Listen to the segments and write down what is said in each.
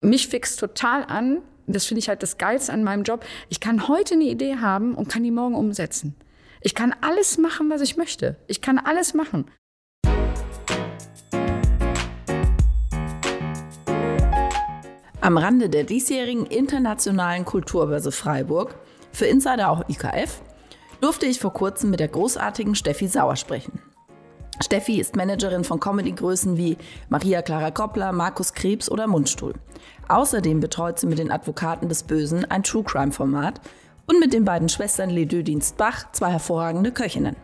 mich fixt total an, das finde ich halt das Geilste an meinem Job, ich kann heute eine Idee haben und kann die morgen umsetzen. Ich kann alles machen, was ich möchte. Ich kann alles machen. Am Rande der diesjährigen Internationalen Kulturbörse Freiburg, für Insider auch IKF, durfte ich vor kurzem mit der großartigen Steffi Sauer sprechen. Steffi ist Managerin von Comedy-Größen wie Maria Clara Koppler, Markus Krebs oder Mundstuhl. Außerdem betreut sie mit den Advokaten des Bösen ein True Crime-Format und mit den beiden Schwestern Ledeux Dienst Bach zwei hervorragende Köchinnen.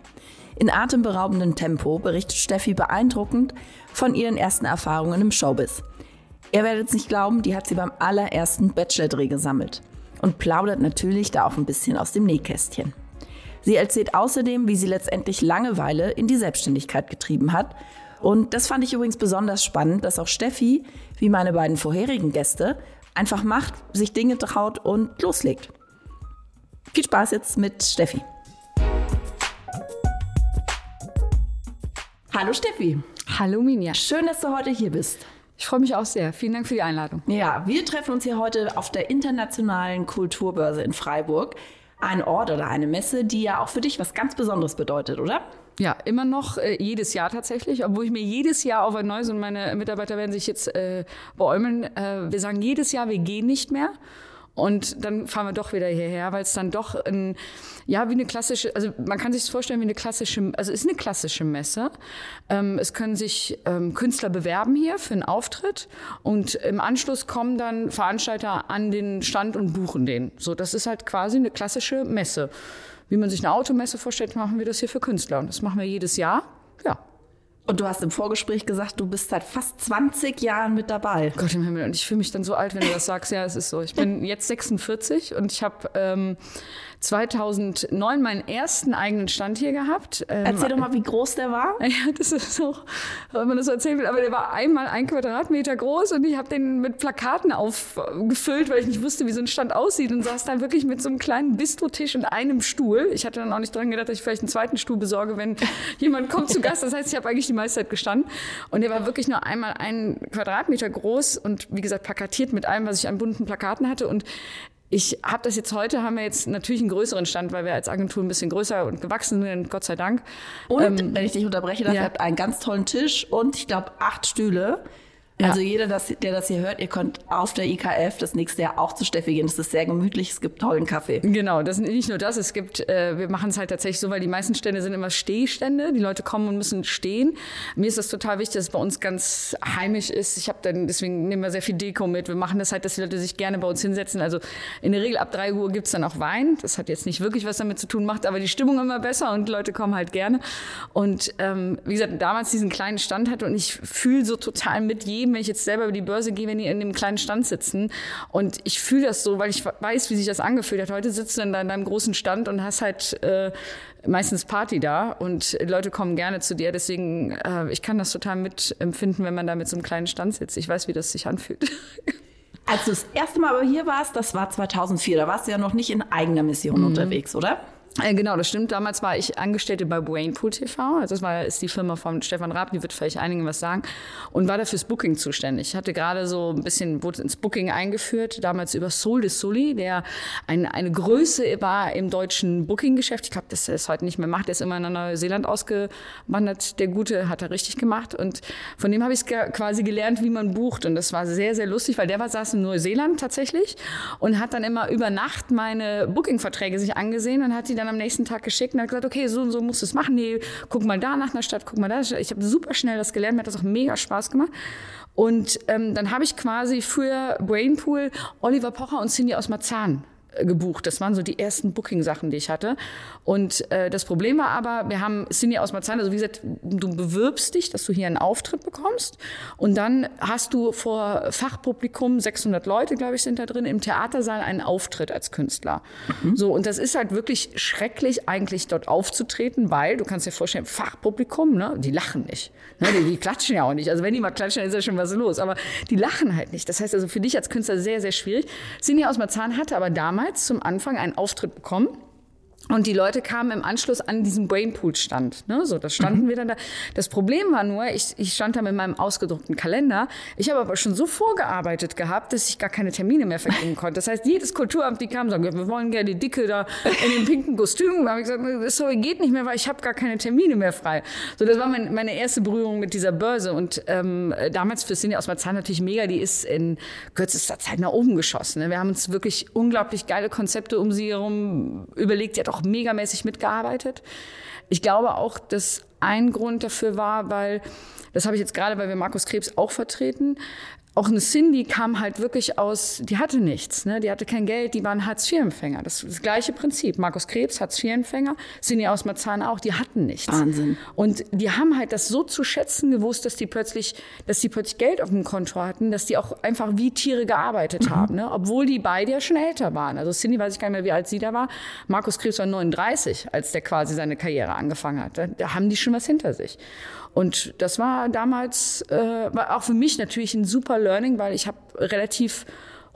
In atemberaubendem Tempo berichtet Steffi beeindruckend von ihren ersten Erfahrungen im Showbiz. Ihr werdet es nicht glauben, die hat sie beim allerersten Bachelor-Dreh gesammelt und plaudert natürlich da auch ein bisschen aus dem Nähkästchen. Sie erzählt außerdem, wie sie letztendlich Langeweile in die Selbstständigkeit getrieben hat. Und das fand ich übrigens besonders spannend, dass auch Steffi, wie meine beiden vorherigen Gäste, einfach macht, sich Dinge traut und loslegt. Viel Spaß jetzt mit Steffi. Hallo Steffi. Hallo Minja. Schön, dass du heute hier bist. Ich freue mich auch sehr. Vielen Dank für die Einladung. Ja, wir treffen uns hier heute auf der Internationalen Kulturbörse in Freiburg ein Ort oder eine Messe, die ja auch für dich was ganz Besonderes bedeutet, oder? Ja, immer noch äh, jedes Jahr tatsächlich, obwohl ich mir jedes Jahr auf ein neues und meine Mitarbeiter werden sich jetzt äh, beäumeln. Äh, wir sagen jedes Jahr, wir gehen nicht mehr. Und dann fahren wir doch wieder hierher, weil es dann doch ein, ja, wie eine klassische, also man kann sich das vorstellen wie eine klassische, also es ist eine klassische Messe. Ähm, es können sich ähm, Künstler bewerben hier für einen Auftritt und im Anschluss kommen dann Veranstalter an den Stand und buchen den. So, das ist halt quasi eine klassische Messe. Wie man sich eine Automesse vorstellt, machen wir das hier für Künstler. Und das machen wir jedes Jahr. Ja. Und du hast im Vorgespräch gesagt, du bist seit fast 20 Jahren mit dabei. Gott im Himmel. Und ich fühle mich dann so alt, wenn du das sagst. Ja, es ist so. Ich bin jetzt 46 und ich habe ähm, 2009 meinen ersten eigenen Stand hier gehabt. Ähm, Erzähl doch mal, wie groß der war. Ja, das ist so, wenn man das so erzählen will. Aber der war einmal ein Quadratmeter groß und ich habe den mit Plakaten aufgefüllt, weil ich nicht wusste, wie so ein Stand aussieht und saß dann wirklich mit so einem kleinen Bistrotisch und einem Stuhl. Ich hatte dann auch nicht dran gedacht, dass ich vielleicht einen zweiten Stuhl besorge, wenn jemand kommt zu Gast. Das heißt, ich habe eigentlich die meiste Zeit gestanden und der war wirklich nur einmal ein Quadratmeter groß und wie gesagt plakatiert mit allem, was ich an bunten Plakaten hatte und ich habe das jetzt heute, haben wir jetzt natürlich einen größeren Stand, weil wir als Agentur ein bisschen größer und gewachsen sind, Gott sei Dank. Und, ähm, wenn ich dich unterbreche, darf, ja. ihr habt einen ganz tollen Tisch und ich glaube acht Stühle. Ja. Also jeder, der das hier hört, ihr könnt auf der IKF das nächste Jahr auch zu Steffi gehen. Es ist sehr gemütlich, es gibt tollen Kaffee. Genau, das ist nicht nur das, es gibt, äh, wir machen es halt tatsächlich so, weil die meisten Stände sind immer Stehstände. Die Leute kommen und müssen stehen. Mir ist das total wichtig, dass es bei uns ganz heimisch ist. Ich habe dann, deswegen nehmen wir sehr viel Deko mit. Wir machen das halt, dass die Leute sich gerne bei uns hinsetzen. Also in der Regel ab drei Uhr gibt's dann auch Wein. Das hat jetzt nicht wirklich was damit zu tun, macht aber die Stimmung immer besser und die Leute kommen halt gerne. Und ähm, wie gesagt, damals diesen kleinen Stand hatte und ich fühle so total mit jedem, wenn ich jetzt selber über die Börse gehe, wenn die in dem kleinen Stand sitzen. Und ich fühle das so, weil ich weiß, wie sich das angefühlt hat. Heute sitzt du in deinem großen Stand und hast halt äh, meistens Party da und Leute kommen gerne zu dir. Deswegen, äh, ich kann das total mitempfinden, wenn man da mit so einem kleinen Stand sitzt. Ich weiß, wie das sich anfühlt. Als du das erste Mal aber hier warst, das war 2004, da warst du ja noch nicht in eigener Mission mhm. unterwegs, oder? Äh, genau, das stimmt. Damals war ich Angestellte bei Brainpool TV. Also das war, ist die Firma von Stefan Raab, die wird vielleicht einigen was sagen. Und war da fürs Booking zuständig. Ich hatte gerade so ein bisschen, wurde ins Booking eingeführt, damals über Soul de Sully, der ein, eine Größe war im deutschen Booking-Geschäft. Ich glaube, dass er es heute nicht mehr macht. Der ist immer nach Neuseeland ausgewandert. Der Gute hat er richtig gemacht. Und von dem habe ich quasi gelernt, wie man bucht. Und das war sehr, sehr lustig, weil der war, saß in Neuseeland tatsächlich und hat dann immer über Nacht meine Booking-Verträge sich angesehen und hat die dann dann am nächsten Tag geschickt und hat gesagt, okay, so und so musst du es machen. Nee, guck mal da nach einer Stadt, guck mal da. Ich habe super schnell das gelernt, mir hat das auch mega Spaß gemacht. Und ähm, dann habe ich quasi für Brainpool Oliver Pocher und Cindy aus Marzahn gebucht. Das waren so die ersten Booking-Sachen, die ich hatte. Und äh, das Problem war aber, wir haben Cindy aus Marzahn, also wie gesagt, du bewirbst dich, dass du hier einen Auftritt bekommst und dann hast du vor Fachpublikum, 600 Leute, glaube ich, sind da drin, im Theatersaal einen Auftritt als Künstler. Mhm. So, und das ist halt wirklich schrecklich, eigentlich dort aufzutreten, weil, du kannst dir vorstellen, Fachpublikum, ne, die lachen nicht. Ne, die, die klatschen ja auch nicht. Also wenn die mal klatschen, dann ist ja schon was los. Aber die lachen halt nicht. Das heißt also für dich als Künstler sehr, sehr schwierig. Cindy aus Marzahn hatte aber damals zum Anfang einen Auftritt bekommen Und die Leute kamen im Anschluss an diesem Brainpool-Stand. Ne? So, das standen mhm. wir dann da. Das Problem war nur, ich, ich stand da mit meinem ausgedruckten Kalender. Ich habe aber schon so vorgearbeitet gehabt, dass ich gar keine Termine mehr vergeben konnte. Das heißt, jedes Kulturamt, die kam, sagen, wir wollen gerne die Dicke da in den pinken Kostümen. Da habe ich gesagt, sorry, geht nicht mehr, weil ich habe gar keine Termine mehr frei. So, das war mein, meine erste Berührung mit dieser Börse. Und ähm, damals für Cindy aus Marzahn natürlich mega, die ist in kürzester Zeit nach oben geschossen. Ne? Wir haben uns wirklich unglaublich geile Konzepte um sie herum überlegt. Die hat auch megamäßig mitgearbeitet. Ich glaube auch, dass ein Grund dafür war, weil, das habe ich jetzt gerade, weil wir Markus Krebs auch vertreten, auch eine Cindy kam halt wirklich aus, die hatte nichts, ne? die hatte kein Geld, die waren Hartz-IV-Empfänger. Das, das gleiche Prinzip. Markus Krebs, Hartz-IV-Empfänger, Cindy aus Marzahn auch, die hatten nichts. Wahnsinn. Und die haben halt das so zu schätzen gewusst, dass die plötzlich, dass die plötzlich Geld auf dem Konto hatten, dass die auch einfach wie Tiere gearbeitet mhm. haben, ne? obwohl die beide ja schon älter waren. Also Cindy weiß ich gar nicht mehr, wie alt sie da war. Markus Krebs war 39, als der quasi seine Karriere angefangen hat. Da, da haben die schon was hinter sich. Und das war damals äh, war auch für mich natürlich ein super Learning, weil ich habe relativ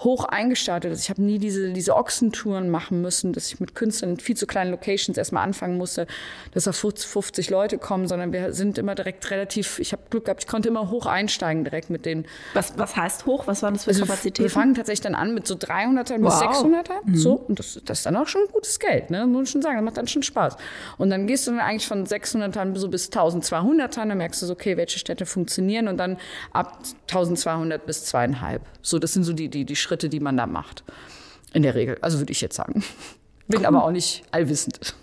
hoch eingestartet. Also ich habe nie diese, diese Ochsentouren machen müssen, dass ich mit Künstlern in viel zu kleinen Locations erstmal anfangen musste, dass da 50 Leute kommen, sondern wir sind immer direkt relativ, ich habe Glück gehabt, ich konnte immer hoch einsteigen direkt mit den. Was, was heißt hoch? Was waren das für also Kapazitäten? Wir fangen tatsächlich dann an mit so 300er wow. bis 600er. Mhm. So, und das, das ist dann auch schon gutes Geld, ne? muss man schon sagen, das macht dann schon Spaß. Und dann gehst du dann eigentlich von 600ern so bis 1200ern, dann merkst du so, okay, welche Städte funktionieren und dann ab 1200 bis zweieinhalb. So, das sind so die, die, die Schritte, die man da macht. In der Regel. Also würde ich jetzt sagen. Bin cool. aber auch nicht allwissend.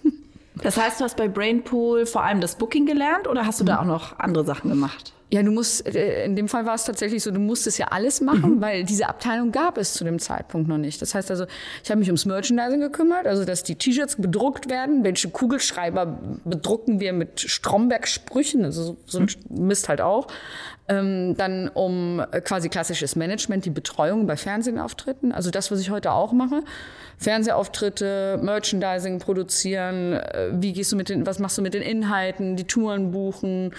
Das heißt, du hast bei Brainpool vor allem das Booking gelernt oder hast du mhm. da auch noch andere Sachen gemacht? Ja, du musst, äh, in dem Fall war es tatsächlich so, du musstest ja alles machen, mhm. weil diese Abteilung gab es zu dem Zeitpunkt noch nicht. Das heißt also, ich habe mich ums Merchandising gekümmert, also dass die T-Shirts bedruckt werden, welche Kugelschreiber bedrucken wir mit Stromberg-Sprüchen, also so ein mhm. Mist halt auch. Ähm, dann um quasi klassisches Management, die Betreuung bei Fernsehauftritten, also das, was ich heute auch mache. Fernsehauftritte, Merchandising produzieren, äh, wie gehst du mit den, was machst du mit den Inhalten, die Touren buchen.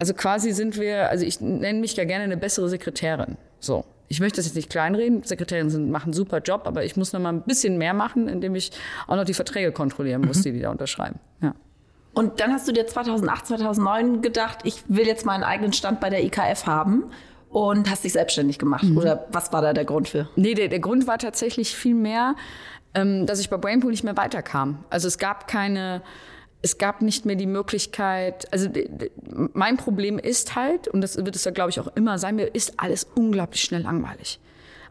Also quasi sind wir, also ich nenne mich ja gerne eine bessere Sekretärin. So. Ich möchte das jetzt nicht kleinreden. Sekretärinnen sind, machen einen super Job, aber ich muss noch mal ein bisschen mehr machen, indem ich auch noch die Verträge kontrollieren muss, mhm. die die da unterschreiben. Ja. Und dann hast du dir 2008, 2009 gedacht, ich will jetzt meinen eigenen Stand bei der IKF haben und hast dich selbstständig gemacht. Mhm. Oder was war da der Grund für? Nee, der, der Grund war tatsächlich viel mehr, ähm, dass ich bei Brainpool nicht mehr weiterkam. Also es gab keine, es gab nicht mehr die Möglichkeit, also mein Problem ist halt, und das wird es ja glaube ich auch immer sein, mir ist alles unglaublich schnell langweilig.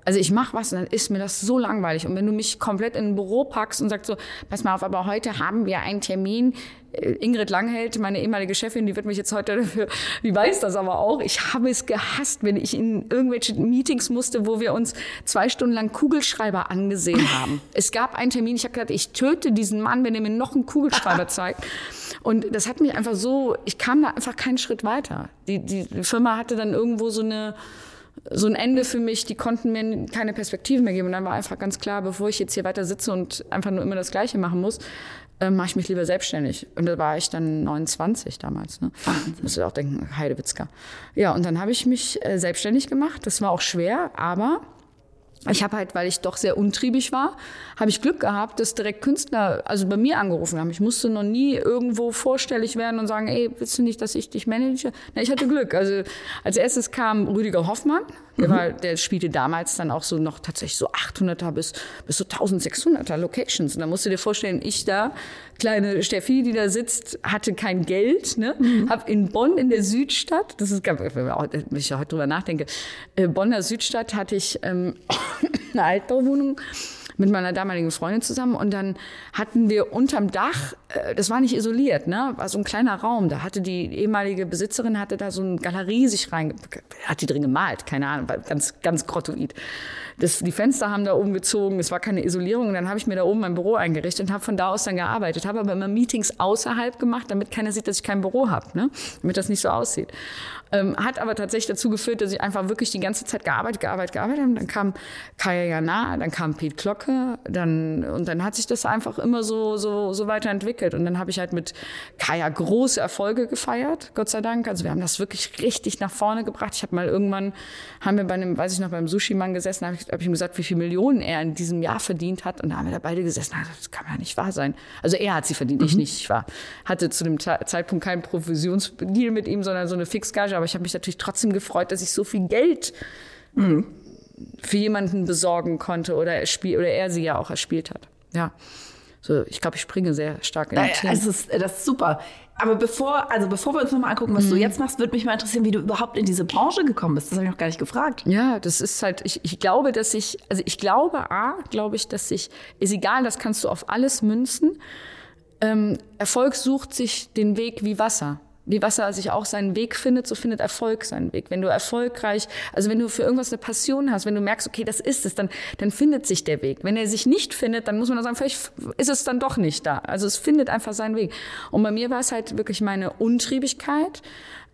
Also ich mache was und dann ist mir das so langweilig. Und wenn du mich komplett in ein Büro packst und sagst so, pass mal auf, aber heute haben wir einen Termin. Äh, Ingrid Langheld, meine ehemalige Chefin, die wird mich jetzt heute dafür, die weiß das aber auch. Ich habe es gehasst, wenn ich in irgendwelche Meetings musste, wo wir uns zwei Stunden lang Kugelschreiber angesehen haben. es gab einen Termin, ich habe gedacht, ich töte diesen Mann, wenn er mir noch einen Kugelschreiber zeigt. Und das hat mich einfach so, ich kam da einfach keinen Schritt weiter. Die, die Firma hatte dann irgendwo so eine, so ein Ende für mich, die konnten mir keine Perspektive mehr geben. Und dann war einfach ganz klar, bevor ich jetzt hier weiter sitze und einfach nur immer das Gleiche machen muss, äh, mache ich mich lieber selbstständig. Und da war ich dann 29 damals. Ne? Musst du auch denken, Heidewitzka. Ja, und dann habe ich mich äh, selbstständig gemacht. Das war auch schwer, aber ich habe halt, weil ich doch sehr untriebig war, habe ich Glück gehabt, dass direkt Künstler also bei mir angerufen haben. Ich musste noch nie irgendwo vorstellig werden und sagen, ey, willst du nicht, dass ich dich manage? Na, ich hatte Glück. Also als erstes kam Rüdiger Hoffmann. Der, mhm. war, der spielte damals dann auch so noch tatsächlich so 800er bis, bis so 1600er Locations. Und da musst du dir vorstellen, ich da, kleine Steffi, die da sitzt, hatte kein Geld, ne? Mhm. Hab in Bonn in der Südstadt, das ist, wenn ich heute drüber nachdenke, äh, Bonner Südstadt hatte ich ähm, eine Altbauwohnung mit meiner damaligen Freundin zusammen und dann hatten wir unterm Dach, äh, das war nicht isoliert, ne, war so ein kleiner Raum, da hatte die ehemalige Besitzerin hatte da so eine Galerie sich rein, hat die drin gemalt, keine Ahnung, war ganz ganz grottoid. Das, die Fenster haben da oben gezogen, es war keine Isolierung. Dann habe ich mir da oben mein Büro eingerichtet und habe von da aus dann gearbeitet. Habe aber immer Meetings außerhalb gemacht, damit keiner sieht, dass ich kein Büro habe, ne? damit das nicht so aussieht. Ähm, hat aber tatsächlich dazu geführt, dass ich einfach wirklich die ganze Zeit gearbeitet, gearbeitet, gearbeitet habe. Dann kam Kaya Jana, dann kam Pete zocke, dann und dann hat sich das einfach immer so so so weiterentwickelt und dann habe ich halt mit Kaya große Erfolge gefeiert, Gott sei Dank. Also wir haben das wirklich richtig nach vorne gebracht. Ich habe mal irgendwann haben wir bei einem, weiß ich noch, beim Sushi Mann gesessen, habe ich, hab ich ihm gesagt, wie viele Millionen er in diesem Jahr verdient hat und da haben wir da beide gesessen. Das kann ja nicht wahr sein. Also er hat sie verdient, mhm. ich nicht. Ich war hatte zu dem Zeitpunkt keinen Provisionsdeal mit ihm, sondern so eine Fixgage. Aber ich habe mich natürlich trotzdem gefreut, dass ich so viel Geld mhm. für jemanden besorgen konnte oder er, spiel, oder er sie ja auch erspielt hat. Ja. So, ich glaube, ich springe sehr stark in den Themen. Das ist, das ist super. Aber bevor, also bevor wir uns nochmal angucken, was mhm. du jetzt machst, würde mich mal interessieren, wie du überhaupt in diese Branche gekommen bist. Das habe ich noch gar nicht gefragt. Ja, das ist halt, ich, ich glaube, dass ich, also ich glaube, A, glaube ich, dass ich, ist egal, das kannst du auf alles münzen. Ähm, Erfolg sucht sich den Weg wie Wasser wie Wasser sich auch seinen Weg findet, so findet Erfolg seinen Weg. Wenn du erfolgreich, also wenn du für irgendwas eine Passion hast, wenn du merkst, okay, das ist es, dann, dann findet sich der Weg. Wenn er sich nicht findet, dann muss man sagen, vielleicht ist es dann doch nicht da. Also es findet einfach seinen Weg. Und bei mir war es halt wirklich meine Untriebigkeit,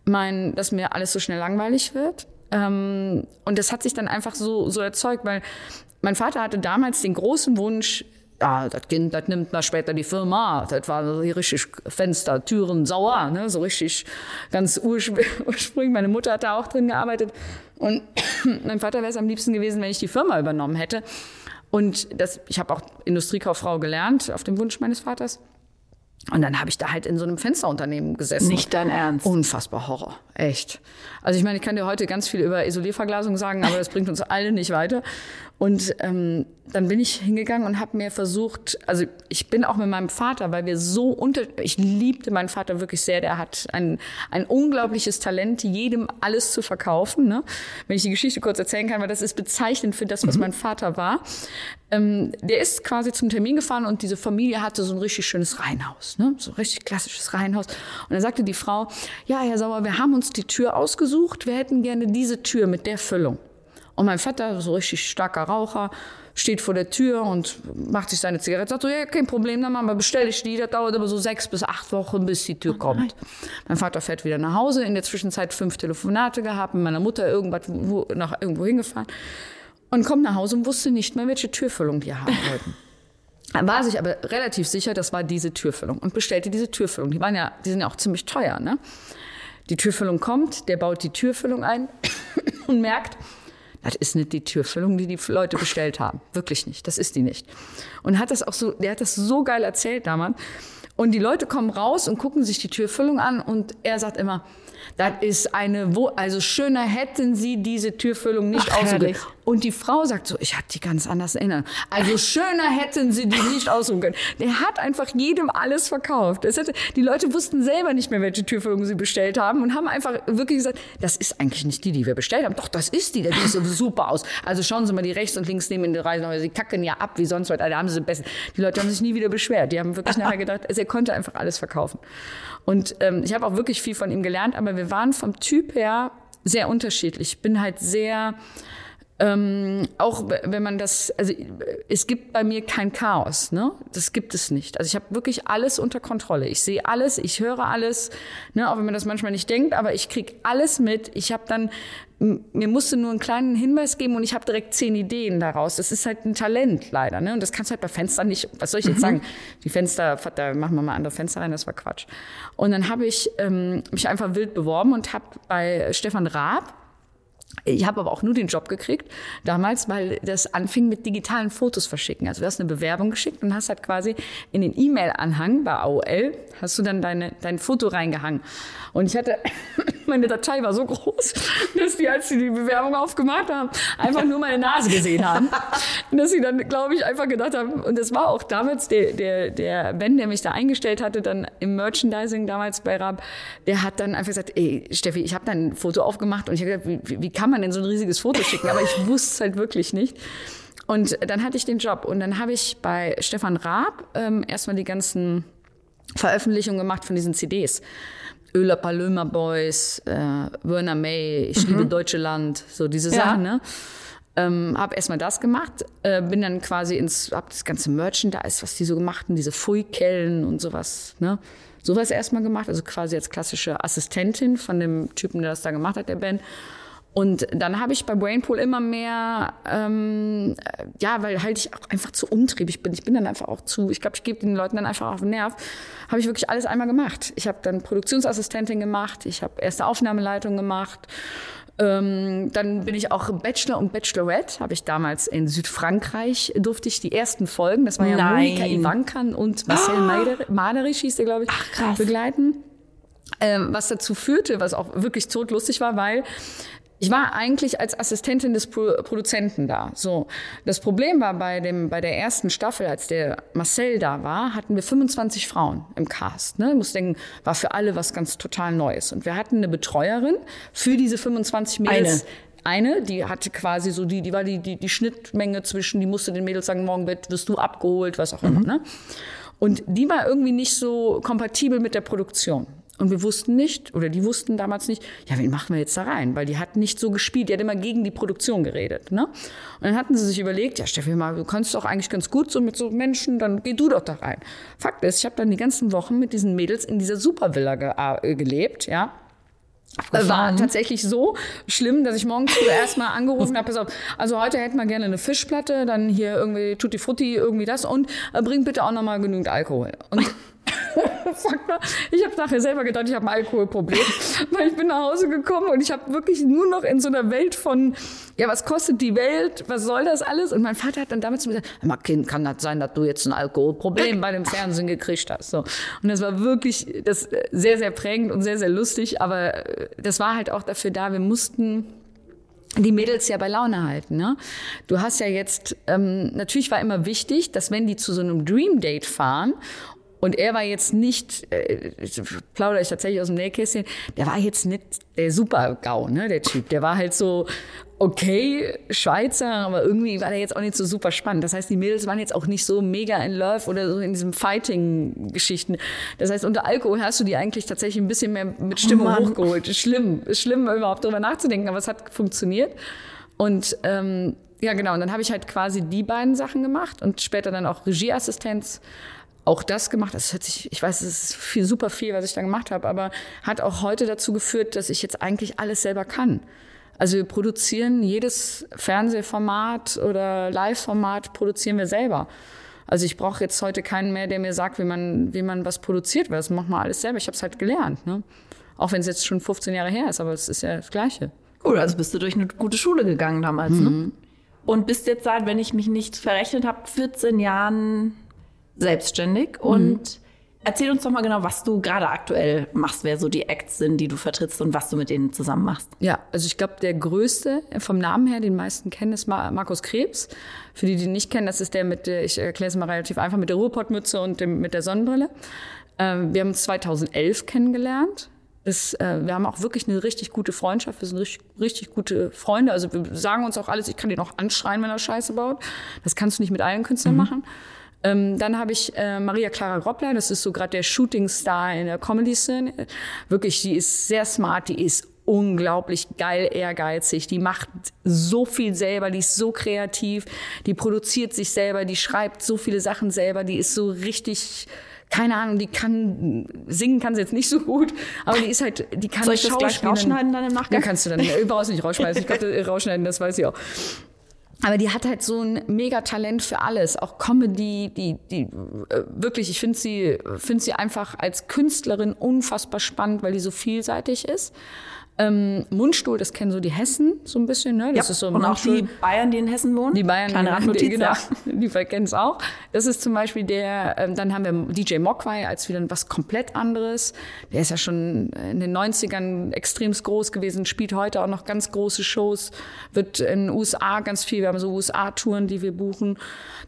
mein, dass mir alles so schnell langweilig wird. Ähm, und das hat sich dann einfach so, so erzeugt, weil mein Vater hatte damals den großen Wunsch, ja, das Kind, das nimmt dann später die Firma. Das war so richtig Fenster, Türen sauer, ne? so richtig ganz ursprünglich. Meine Mutter hat da auch drin gearbeitet. Und mein Vater wäre es am liebsten gewesen, wenn ich die Firma übernommen hätte. Und das, ich habe auch Industriekauffrau gelernt, auf dem Wunsch meines Vaters. Und dann habe ich da halt in so einem Fensterunternehmen gesessen. Nicht dein Ernst. Unfassbar Horror. Echt. Also ich meine, ich kann dir heute ganz viel über Isolierverglasung sagen, aber das bringt uns alle nicht weiter. Und ähm, dann bin ich hingegangen und habe mir versucht, also ich bin auch mit meinem Vater, weil wir so unter, ich liebte meinen Vater wirklich sehr, der hat ein, ein unglaubliches Talent, jedem alles zu verkaufen. Ne? Wenn ich die Geschichte kurz erzählen kann, weil das ist bezeichnend für das, was mhm. mein Vater war. Ähm, der ist quasi zum Termin gefahren und diese Familie hatte so ein richtig schönes Reihenhaus, ne? so ein richtig klassisches Reihenhaus. Und dann sagte die Frau, ja, Herr Sauer, wir haben uns die Tür ausgesucht, wir hätten gerne diese Tür mit der Füllung. Und mein Vater, so richtig starker Raucher, steht vor der Tür und macht sich seine Zigarette. Sagt so, ja, kein Problem, dann Mama, bestelle ich die. Das dauert aber so sechs bis acht Wochen, bis die Tür oh kommt. Mein Vater fährt wieder nach Hause. In der Zwischenzeit fünf Telefonate gehabt, mit meiner Mutter irgendwas wo, nach irgendwo hingefahren. Und kommt nach Hause und wusste nicht mehr, welche Türfüllung die haben wollten. Dann war sich aber relativ sicher, das war diese Türfüllung und bestellte diese Türfüllung. Die waren ja, die sind ja auch ziemlich teuer, ne? Die Türfüllung kommt, der baut die Türfüllung ein und merkt, das ist nicht die Türfüllung, die die Leute bestellt haben. Wirklich nicht. Das ist die nicht. Und hat das auch so, der hat das so geil erzählt damals. Und die Leute kommen raus und gucken sich die Türfüllung an und er sagt immer, das ist eine, wo, also schöner hätten Sie diese Türfüllung nicht aussuchen Und die Frau sagt so, ich hatte die ganz anders erinnert. Also schöner hätten Sie die nicht aussuchen können. Der hat einfach jedem alles verkauft. Hätte, die Leute wussten selber nicht mehr, welche Türfüllung sie bestellt haben und haben einfach wirklich gesagt, das ist eigentlich nicht die, die wir bestellt haben. Doch, das ist die, die sieht super aus. Also schauen Sie mal die rechts und links neben in der Reise, sie kacken ja ab wie sonst was. Da haben sie besser. Die Leute haben sich nie wieder beschwert. Die haben wirklich nachher gedacht, also er konnte einfach alles verkaufen. Und ähm, ich habe auch wirklich viel von ihm gelernt, aber wir waren vom Typ her sehr unterschiedlich. Ich bin halt sehr, ähm, auch wenn man das, also es gibt bei mir kein Chaos, ne? Das gibt es nicht. Also ich habe wirklich alles unter Kontrolle. Ich sehe alles, ich höre alles, ne? Auch wenn man das manchmal nicht denkt, aber ich krieg alles mit. Ich habe dann mir musste nur einen kleinen Hinweis geben und ich habe direkt zehn Ideen daraus. Das ist halt ein Talent leider. Ne? Und das kannst du halt bei Fenstern nicht, was soll ich jetzt mhm. sagen? Die Fenster, da machen wir mal andere Fenster rein, das war Quatsch. Und dann habe ich ähm, mich einfach wild beworben und habe bei Stefan Raab, ich habe aber auch nur den Job gekriegt damals, weil das anfing mit digitalen Fotos verschicken. Also du hast eine Bewerbung geschickt und hast halt quasi in den E-Mail-Anhang bei AOL hast du dann deine, dein Foto reingehangen. Und ich hatte, meine Datei war so groß, dass die, als sie die Bewerbung aufgemacht haben, einfach nur meine Nase gesehen haben. Und dass sie dann, glaube ich, einfach gedacht haben, und das war auch damals der, der, der Ben, der mich da eingestellt hatte, dann im Merchandising damals bei Rab, der hat dann einfach gesagt, ey, Steffi, ich habe dann ein Foto aufgemacht und ich habe gesagt, wie, wie kann man denn so ein riesiges Foto schicken? Aber ich wusste es halt wirklich nicht. Und dann hatte ich den Job und dann habe ich bei Stefan Raab ähm, erstmal die ganzen Veröffentlichungen gemacht von diesen CDs. Öler Palömer Boys, äh, Werner May, Ich mhm. liebe Deutsche Land, so diese ja. Sachen, ne? Ähm, habe erstmal das gemacht, äh, bin dann quasi ins, hab das ganze Merchandise, was die so gemacht haben, diese Fui-Kellen und sowas, ne? Sowas erstmal gemacht, also quasi als klassische Assistentin von dem Typen, der das da gemacht hat, der Ben. Und dann habe ich bei Brainpool immer mehr, ähm, ja, weil halt ich auch einfach zu umtriebig bin. Ich bin dann einfach auch zu, ich glaube, ich gebe den Leuten dann einfach auf den Nerv. Habe ich wirklich alles einmal gemacht. Ich habe dann Produktionsassistentin gemacht, ich habe erste Aufnahmeleitung gemacht. Ähm, dann bin ich auch Bachelor und Bachelorette, habe ich damals in Südfrankreich, durfte ich die ersten Folgen, das war ja Nein. Monika Ivankan und Marcel Ah. Maderich hieß der, glaube ich, Ach, begleiten. Ähm, was dazu führte, was auch wirklich todlustig war, weil ich war eigentlich als Assistentin des Pro Produzenten da. So, das Problem war bei dem bei der ersten Staffel, als der Marcel da war, hatten wir 25 Frauen im Cast. Ne, ich muss denken, war für alle was ganz total Neues. Und wir hatten eine Betreuerin für diese 25 Mädels. Eine, die hatte quasi so die, die war die, die, die Schnittmenge zwischen, die musste den Mädels sagen, morgen wirst du abgeholt, was auch immer. Ne? Und die war irgendwie nicht so kompatibel mit der Produktion. Und wir wussten nicht, oder die wussten damals nicht, ja, wen machen wir jetzt da rein? Weil die hat nicht so gespielt, die hat immer gegen die Produktion geredet. Ne? Und dann hatten sie sich überlegt, ja, Steffi, mal, du kannst doch eigentlich ganz gut so mit so Menschen, dann geh du doch da rein. Fakt ist, ich habe dann die ganzen Wochen mit diesen Mädels in dieser Supervilla ge äh, gelebt, ja. War tatsächlich so schlimm, dass ich morgens früh erstmal angerufen habe, pass auf, also heute hätten wir gerne eine Fischplatte, dann hier irgendwie Tutti Frutti, irgendwie das und äh, bring bitte auch nochmal genügend Alkohol. Und Fuck mal, ich habe nachher selber gedacht, ich habe ein Alkoholproblem, weil ich bin nach Hause gekommen und ich habe wirklich nur noch in so einer Welt von, ja, was kostet die Welt, was soll das alles? Und mein Vater hat dann damit zu mir gesagt, "Hör mal Kind, kann das sein, dass du jetzt ein Alkoholproblem bei dem Fernsehen gekriegt hast? So. Und das war wirklich das äh, sehr, sehr prägend und sehr, sehr lustig, aber äh, das war halt auch dafür da, wir mussten die Mädels ja bei Laune halten. Ne? Du hast ja jetzt, ähm, natürlich war immer wichtig, dass wenn die zu so einem Dream Date fahren und er war jetzt nicht, äh, plaudere ich tatsächlich aus dem Nähkästchen, der war jetzt nicht der Super-GAU, ne, der Typ. Der war halt so, okay, Schweizer, aber irgendwie war der jetzt auch nicht so super spannend. Das heißt, die Mädels waren jetzt auch nicht so mega in Love oder so in diesem Fighting-Geschichten. Das heißt, unter Alkohol hast du die eigentlich tatsächlich ein bisschen mehr mit Stimmung Mann. hochgeholt. Ist schlimm, ist schlimm, überhaupt darüber nachzudenken, aber es hat funktioniert. Und ähm, ja, genau, und dann habe ich halt quasi die beiden Sachen gemacht und später dann auch Regieassistenz auch das gemacht. Das hört sich, ich weiß, es ist viel, super viel, was ich da gemacht habe, aber hat auch heute dazu geführt, dass ich jetzt eigentlich alles selber kann. Also wir produzieren jedes Fernsehformat oder Live-Format produzieren wir selber. Also ich brauche jetzt heute keinen mehr, der mir sagt, wie man, wie man was produziert, weil das macht man alles selber. Ich habe es halt gelernt. Ne? Auch wenn es jetzt schon 15 Jahre her ist, aber es ist ja das Gleiche. Cool, also bist du durch eine gute Schule gegangen damals, ne? Und bist jetzt seit, wenn ich mich nicht verrechnet habe, 14 Jahren selbstständig. Und erzähl uns doch mal genau, was du gerade aktuell machst, wer so die Acts sind, die du vertrittst und was du mit denen zusammen machst. Ja, also ich glaube, der größte vom Namen her, den meisten kennen, ist Ma- Markus Krebs. Für die, die ihn nicht kennen, das ist der mit der, ich erkläre es mal relativ einfach, mit der Ruhrpottmütze und dem, mit der Sonnenbrille. Ähm, wir haben uns 2011 kennengelernt. Das, äh, wir haben auch wirklich eine richtig gute Freundschaft. Wir sind richtig, richtig gute Freunde. Also wir sagen uns auch alles. Ich kann den auch anschreien, wenn er Scheiße baut. Das kannst du nicht mit allen Künstlern machen. Ähm, dann habe ich äh, Maria Clara Groppler, das ist so gerade der Shooting-Star in der Comedy-Szene. Wirklich, die ist sehr smart, die ist unglaublich geil ehrgeizig, die macht so viel selber, die ist so kreativ, die produziert sich selber, die schreibt so viele Sachen selber, die ist so richtig keine Ahnung, die kann singen kann sie jetzt nicht so gut, aber die ist halt, die kann Soll ich das gleich rausschneiden dann im Nachgang? Ja, kannst du dann überhaupt nicht rausschmeißen. Ich glaube, rausschneiden, das weiß ich auch. Aber die hat halt so ein mega Talent für alles, auch Comedy, die, die äh, wirklich, ich finde sie, finde sie einfach als Künstlerin unfassbar spannend, weil die so vielseitig ist. Ähm, Mundstuhl, das kennen so die Hessen so ein bisschen, ne? Das ist so ein und auch die Bayern, die in Hessen wohnen. Die Bayern, Kleine die, Randnotiz, genau, ja. die kennen es auch. Das ist zum Beispiel der, ähm, dann haben wir DJ Mokwai als wieder was komplett anderes. Der ist ja schon in den 90ern extrem groß gewesen, spielt heute auch noch ganz große Shows, wird in den USA ganz viel, wir haben so USA-Touren, die wir buchen.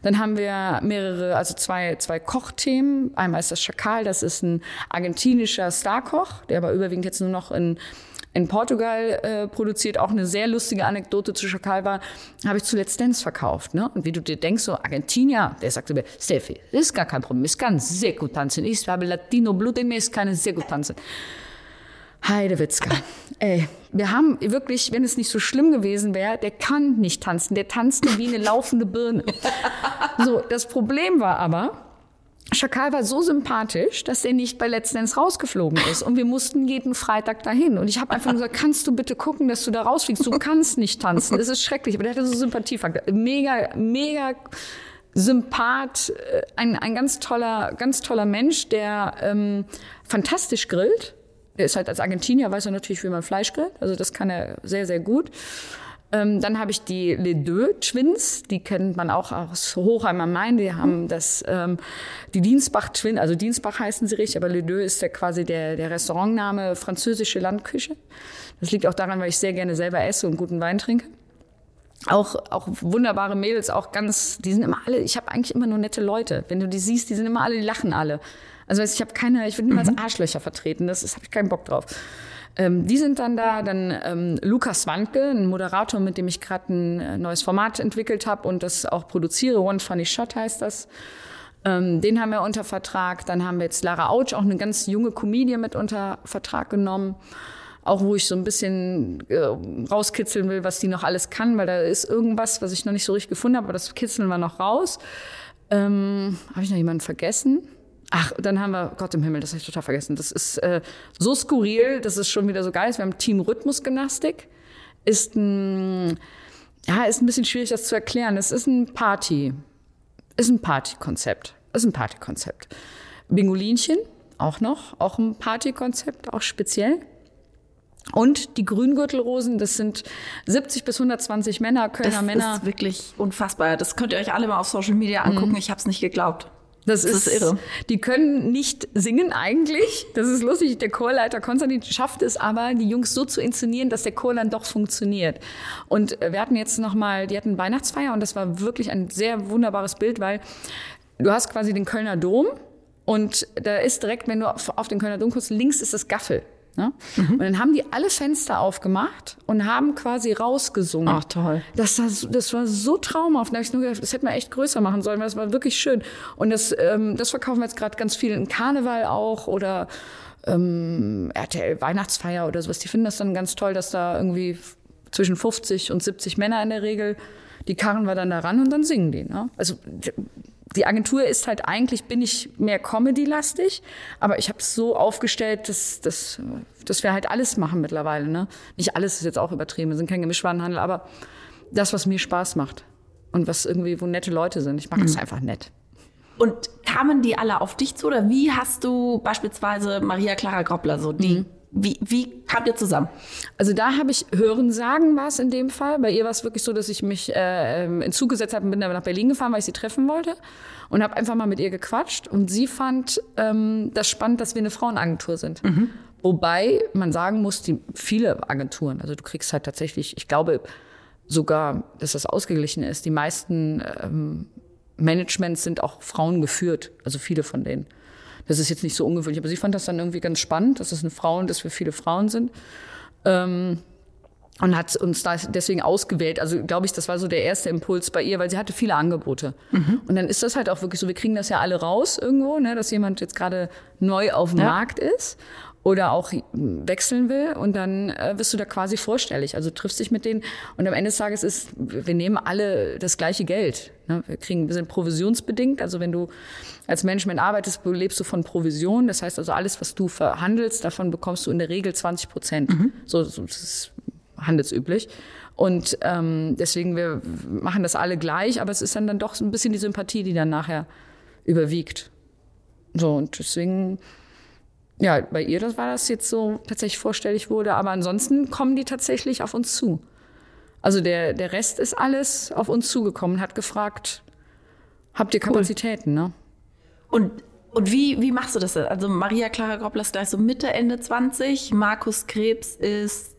Dann haben wir mehrere, also zwei, zwei Kochthemen. Einmal ist das Schakal, das ist ein argentinischer Starkoch, der aber überwiegend jetzt nur noch in in Portugal äh, produziert. Auch eine sehr lustige Anekdote zu Schakal war, habe ich zuletzt Dance verkauft. Ne? Und wie du dir denkst, so Argentinier, der sagte mir, Steffi, das ist gar kein Problem, ich kann sehr gut tanzen. Ich habe Latino-Blut in mir, ich kann sehr gut tanzen. Heidewitzka. Ey, wir haben wirklich, wenn es nicht so schlimm gewesen wäre, der kann nicht tanzen. Der tanzte wie eine laufende Birne. So, das Problem war aber, Schakal war so sympathisch, dass er nicht bei Let's Dance rausgeflogen ist. Und wir mussten jeden Freitag dahin. Und ich habe einfach gesagt, kannst du bitte gucken, dass du da rausfliegst? Du kannst nicht tanzen. Das ist schrecklich. Aber der hatte so Sympathiefaktor. Mega, mega Sympath, äh, ein, ein ganz toller, ganz toller Mensch, der ähm, fantastisch grillt. Der ist halt als Argentinier, weiß er natürlich, wie man Fleisch grillt. Also das kann er sehr, sehr gut. Ähm, dann habe ich die Les Deux Twins, die kennt man auch aus Hochheim am Main. Die haben das, ähm, die Dienstbach Twins, also Dienstbach heißen sie richtig, aber Les Deux ist ja quasi der, der Restaurantname französische Landküche. Das liegt auch daran, weil ich sehr gerne selber esse und guten Wein trinke. Auch, auch wunderbare Mädels, auch ganz, die sind immer alle, ich habe eigentlich immer nur nette Leute. Wenn du die siehst, die sind immer alle, die lachen alle. Also ich habe keine, ich würde niemals mhm. Arschlöcher vertreten, das, das habe ich keinen Bock drauf. Ähm, die sind dann da, dann ähm, Lukas Wandke, ein Moderator, mit dem ich gerade ein äh, neues Format entwickelt habe und das auch produziere. One Funny Shot heißt das. Ähm, den haben wir unter Vertrag. Dann haben wir jetzt Lara Autsch, auch eine ganz junge Comedian mit unter Vertrag genommen. Auch wo ich so ein bisschen äh, rauskitzeln will, was die noch alles kann, weil da ist irgendwas, was ich noch nicht so richtig gefunden habe, aber das kitzeln wir noch raus. Ähm, habe ich noch jemanden vergessen? Ach, dann haben wir, Gott im Himmel, das habe ich total vergessen. Das ist äh, so skurril, das ist schon wieder so geil. Wir haben Team Rhythmusgymnastik. Ist ein, ja, ist ein bisschen schwierig, das zu erklären. Es ist ein Party, ist ein Partykonzept. Ist ein Partykonzept. Bingolinchen, auch noch, auch ein Partykonzept, auch speziell. Und die Grüngürtelrosen, das sind 70 bis 120 Männer, Kölner das Männer. Das ist wirklich unfassbar. Das könnt ihr euch alle mal auf Social Media angucken. Mhm. Ich habe es nicht geglaubt. Das, das ist, ist, irre. Die können nicht singen eigentlich. Das ist lustig. Der Chorleiter Konstantin schafft es aber, die Jungs so zu inszenieren, dass der Chor dann doch funktioniert. Und wir hatten jetzt noch mal, die hatten Weihnachtsfeier und das war wirklich ein sehr wunderbares Bild, weil du hast quasi den Kölner Dom und da ist direkt, wenn du auf den Kölner Dom guckst, links ist das Gaffel. Ne? Mhm. Und dann haben die alle Fenster aufgemacht und haben quasi rausgesungen. Ach toll. Das war, das war so traumhaft. Da habe ich nur gedacht, das hätte man echt größer machen sollen, weil das war wirklich schön. Und das, ähm, das verkaufen wir jetzt gerade ganz viel in Karneval auch oder ähm, RTL Weihnachtsfeier oder sowas. Die finden das dann ganz toll, dass da irgendwie zwischen 50 und 70 Männer in der Regel, die karren wir dann da ran und dann singen die. Ne? Also die Agentur ist halt eigentlich, bin ich mehr Comedy-lastig, aber ich habe es so aufgestellt, dass, dass, dass wir halt alles machen mittlerweile. Ne? Nicht alles ist jetzt auch übertrieben, wir sind kein Gemischwarenhandel, aber das, was mir Spaß macht und was irgendwie, wo nette Leute sind. Ich mache es mhm. einfach nett. Und kamen die alle auf dich zu oder wie hast du beispielsweise Maria Clara Groppler so die mhm. Wie, wie kamt ihr zusammen? Also da habe ich Hören sagen war es in dem Fall. Bei ihr war es wirklich so, dass ich mich äh, ähm, in Zug gesetzt habe und bin dann nach Berlin gefahren, weil ich sie treffen wollte und habe einfach mal mit ihr gequatscht. Und sie fand ähm, das spannend, dass wir eine Frauenagentur sind. Mhm. Wobei man sagen muss, die viele Agenturen, also du kriegst halt tatsächlich, ich glaube sogar, dass das ausgeglichen ist. Die meisten ähm, Managements sind auch Frauen geführt, also viele von denen. Das ist jetzt nicht so ungewöhnlich, aber sie fand das dann irgendwie ganz spannend, dass es eine Frau und dass wir viele Frauen sind. Ähm, und hat uns da deswegen ausgewählt. Also glaube ich, das war so der erste Impuls bei ihr, weil sie hatte viele Angebote. Mhm. Und dann ist das halt auch wirklich so, wir kriegen das ja alle raus irgendwo, ne, dass jemand jetzt gerade neu auf dem ja. Markt ist oder auch wechseln will und dann äh, wirst du da quasi vorstellig. Also triffst dich mit denen und am Ende des Tages ist, wir nehmen alle das gleiche Geld. Ne? Wir kriegen, wir sind provisionsbedingt. Also wenn du als Management arbeitest, lebst du von Provision. Das heißt also alles, was du verhandelst, davon bekommst du in der Regel 20 Prozent. Mhm. So, so das ist handelsüblich. Und ähm, deswegen, wir machen das alle gleich, aber es ist dann, dann doch so ein bisschen die Sympathie, die dann nachher überwiegt. So, und deswegen ja, bei ihr das war das jetzt so tatsächlich vorstellig wurde, aber ansonsten kommen die tatsächlich auf uns zu. Also der, der Rest ist alles auf uns zugekommen, hat gefragt, habt ihr Kapazitäten, cool. ne? Und, und wie, wie machst du das? Also Maria Clara Groppler ist gleich so Mitte, Ende 20, Markus Krebs ist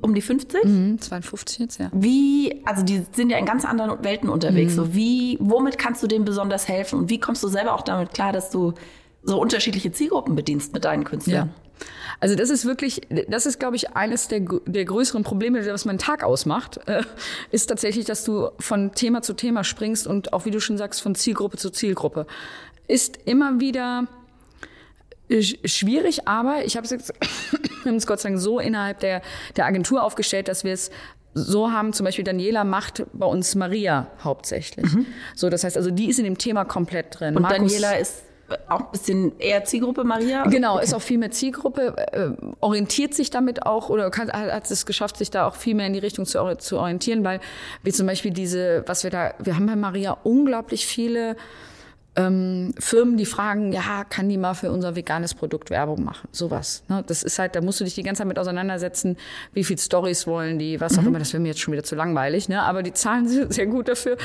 um die 50? Mhm, 52 jetzt, ja. Wie, also die sind ja in ganz anderen Welten unterwegs. Mhm. So wie, womit kannst du denen besonders helfen? Und wie kommst du selber auch damit klar, dass du so unterschiedliche Zielgruppen bedienst mit deinen Künstlern. Ja. Also das ist wirklich, das ist, glaube ich, eines der, der größeren Probleme, was meinen Tag ausmacht, äh, ist tatsächlich, dass du von Thema zu Thema springst und auch, wie du schon sagst, von Zielgruppe zu Zielgruppe. Ist immer wieder schwierig, aber ich habe es jetzt, wir haben es Gott sei Dank so innerhalb der, der Agentur aufgestellt, dass wir es so haben zum Beispiel Daniela macht bei uns Maria hauptsächlich. Mhm. So, das heißt also, die ist in dem Thema komplett drin. Und Markus, Daniela ist auch ein bisschen eher Zielgruppe, Maria? Genau, ist auch viel mehr Zielgruppe, äh, orientiert sich damit auch oder kann, hat es geschafft, sich da auch viel mehr in die Richtung zu, zu orientieren, weil wie zum Beispiel diese, was wir da, wir haben bei Maria unglaublich viele ähm, Firmen, die fragen, ja, kann die mal für unser veganes Produkt Werbung machen? Sowas. Ne? Das ist halt, da musst du dich die ganze Zeit mit auseinandersetzen, wie viel Stories wollen die, was auch mhm. immer. Das wäre mir jetzt schon wieder zu langweilig, ne? aber die zahlen sind sehr gut dafür.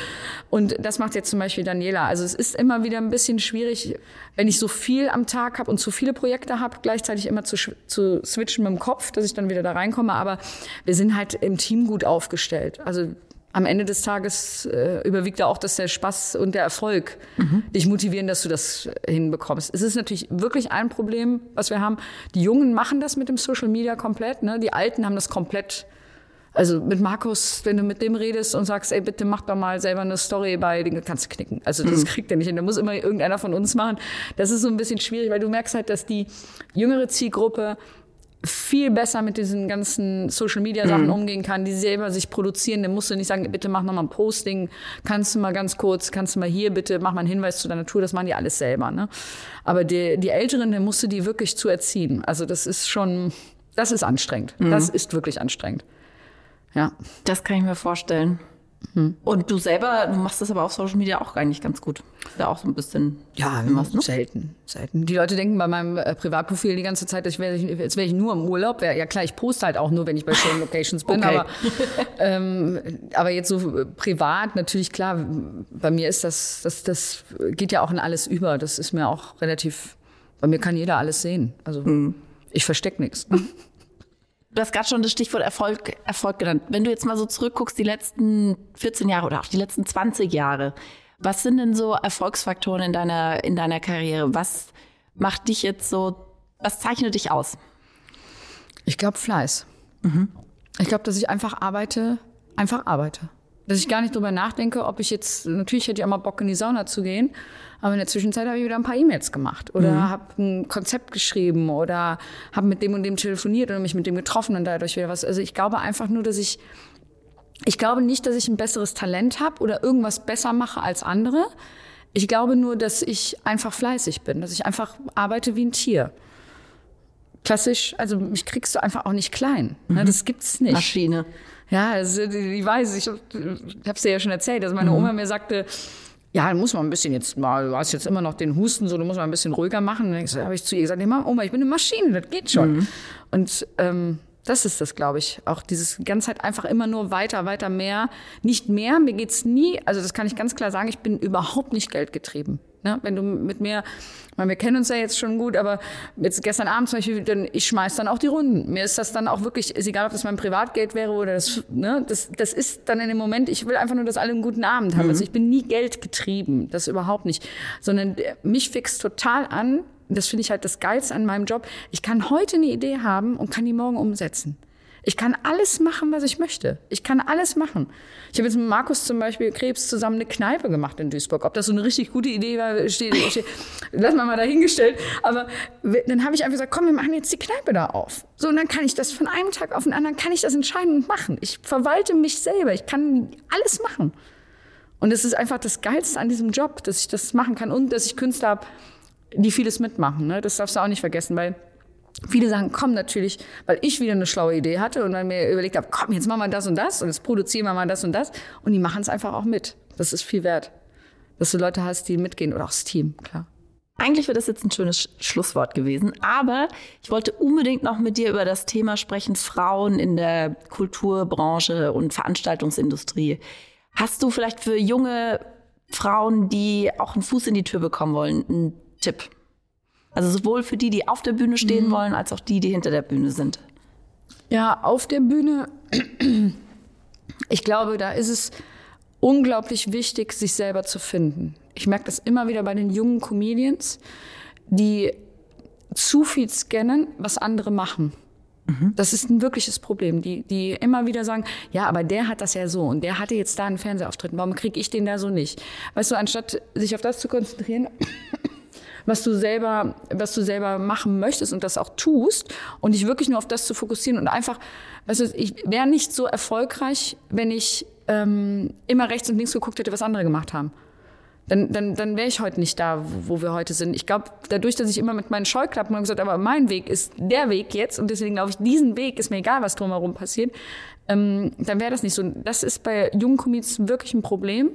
Und das macht jetzt zum Beispiel Daniela. Also es ist immer wieder ein bisschen schwierig, wenn ich so viel am Tag habe und zu viele Projekte habe, gleichzeitig immer zu, zu switchen mit dem Kopf, dass ich dann wieder da reinkomme. Aber wir sind halt im Team gut aufgestellt. Also am Ende des Tages äh, überwiegt da auch, dass der Spaß und der Erfolg mhm. dich motivieren, dass du das hinbekommst. Es ist natürlich wirklich ein Problem, was wir haben. Die Jungen machen das mit dem Social Media komplett, ne? Die Alten haben das komplett. Also mit Markus, wenn du mit dem redest und sagst, ey, bitte mach doch mal selber eine Story bei, den kannst du knicken. Also das mhm. kriegt er nicht hin. Da muss immer irgendeiner von uns machen. Das ist so ein bisschen schwierig, weil du merkst halt, dass die jüngere Zielgruppe viel besser mit diesen ganzen Social Media Sachen mhm. umgehen kann, die selber sich produzieren, dann musst du nicht sagen, bitte mach noch mal ein Posting, kannst du mal ganz kurz, kannst du mal hier bitte, mach mal einen Hinweis zu deiner Tour, das machen die alles selber, ne? Aber die, die Älteren, dann musst du die wirklich zu erziehen. Also das ist schon, das ist anstrengend. Mhm. Das ist wirklich anstrengend. Ja. Das kann ich mir vorstellen. Hm. Und du selber, du machst das aber auf Social Media auch eigentlich ganz gut. Da auch so ein bisschen. Ja, was, ne? selten, selten. Die Leute denken bei meinem äh, Privatprofil die ganze Zeit, wäre ich, als wär ich nur im Urlaub. Ja klar, ich poste halt auch nur, wenn ich bei schönen Locations bin. Okay. Aber, ähm, aber jetzt so äh, privat, natürlich klar, bei mir ist das, das, das geht ja auch in alles über. Das ist mir auch relativ, bei mir kann jeder alles sehen. Also hm. ich verstecke nichts. Du hast gerade schon das Stichwort Erfolg, Erfolg genannt. Wenn du jetzt mal so zurückguckst, die letzten 14 Jahre oder auch die letzten 20 Jahre, was sind denn so Erfolgsfaktoren in deiner, in deiner Karriere? Was macht dich jetzt so, was zeichnet dich aus? Ich glaube Fleiß. Mhm. Ich glaube, dass ich einfach arbeite, einfach arbeite. Dass ich gar nicht drüber nachdenke, ob ich jetzt, natürlich hätte ich auch mal Bock in die Sauna zu gehen, aber in der Zwischenzeit habe ich wieder ein paar E-Mails gemacht oder mhm. habe ein Konzept geschrieben oder habe mit dem und dem telefoniert oder mich mit dem getroffen und dadurch wieder was. Also ich glaube einfach nur, dass ich, ich glaube nicht, dass ich ein besseres Talent habe oder irgendwas besser mache als andere. Ich glaube nur, dass ich einfach fleißig bin, dass ich einfach arbeite wie ein Tier. Klassisch, also mich kriegst du einfach auch nicht klein. Ne? Mhm. Das gibt's nicht. Maschine. Ja, also, ich weiß, ich habe es dir ja schon erzählt, dass meine mhm. Oma mir sagte, ja, dann muss man ein bisschen jetzt mal, du hast jetzt immer noch den Husten, so, du musst mal ein bisschen ruhiger machen. Und dann habe ich zu ihr gesagt, nee, Oma, ich bin eine Maschine, das geht schon. Mhm. Und ähm, das ist das, glaube ich. Auch dieses ganze Zeit einfach immer nur weiter, weiter, mehr. Nicht mehr, mir geht's nie, also das kann ich ganz klar sagen, ich bin überhaupt nicht geldgetrieben. Ne? Wenn du mit mir, meine, wir kennen uns ja jetzt schon gut, aber jetzt gestern Abend zum Beispiel, dann, ich schmeiß dann auch die Runden. Mir ist das dann auch wirklich, ist egal, ob das mein Privatgeld wäre oder das, ne? das, das ist dann in dem Moment, ich will einfach nur, dass alle einen guten Abend haben. Mhm. Also ich bin nie geldgetrieben, das überhaupt nicht. Sondern mich fixt total an, das finde ich halt das Geilste an meinem Job. Ich kann heute eine Idee haben und kann die morgen umsetzen. Ich kann alles machen, was ich möchte. Ich kann alles machen. Ich habe jetzt mit Markus zum Beispiel Krebs zusammen eine Kneipe gemacht in Duisburg. Ob das so eine richtig gute Idee war, steht, steht lass mal mal dahingestellt. Aber dann habe ich einfach gesagt, komm, wir machen jetzt die Kneipe da auf. So, und dann kann ich das von einem Tag auf den anderen, kann ich das entscheiden und machen. Ich verwalte mich selber. Ich kann alles machen. Und es ist einfach das Geilste an diesem Job, dass ich das machen kann und dass ich Künstler habe, die vieles mitmachen. Ne? Das darfst du auch nicht vergessen, weil Viele sagen, komm natürlich, weil ich wieder eine schlaue Idee hatte und dann mir überlegt habe, komm, jetzt machen wir das und das und jetzt produzieren wir mal das und das. Und die machen es einfach auch mit. Das ist viel wert. Dass du Leute hast, die mitgehen oder auch das Team, klar. Eigentlich wäre das jetzt ein schönes Schlusswort gewesen, aber ich wollte unbedingt noch mit dir über das Thema sprechen, Frauen in der Kulturbranche und Veranstaltungsindustrie. Hast du vielleicht für junge Frauen, die auch einen Fuß in die Tür bekommen wollen, einen Tipp? Also sowohl für die, die auf der Bühne stehen mhm. wollen, als auch die, die hinter der Bühne sind. Ja, auf der Bühne, ich glaube, da ist es unglaublich wichtig, sich selber zu finden. Ich merke das immer wieder bei den jungen Comedians, die zu viel scannen, was andere machen. Mhm. Das ist ein wirkliches Problem. Die, die immer wieder sagen, ja, aber der hat das ja so und der hatte jetzt da einen Fernsehauftritt. Warum kriege ich den da so nicht? Weißt du, anstatt sich auf das zu konzentrieren, was du selber, was du selber machen möchtest und das auch tust und dich wirklich nur auf das zu fokussieren und einfach, weißt du, ich wäre nicht so erfolgreich, wenn ich ähm, immer rechts und links geguckt hätte, was andere gemacht haben. dann, dann, dann wäre ich heute nicht da, wo wir heute sind. Ich glaube, dadurch, dass ich immer mit meinen Scheuklappen habe gesagt, aber mein Weg ist der Weg jetzt und deswegen glaube ich, diesen Weg ist mir egal, was drumherum passiert, ähm, dann wäre das nicht so. Das ist bei jungen Comedians wirklich ein Problem,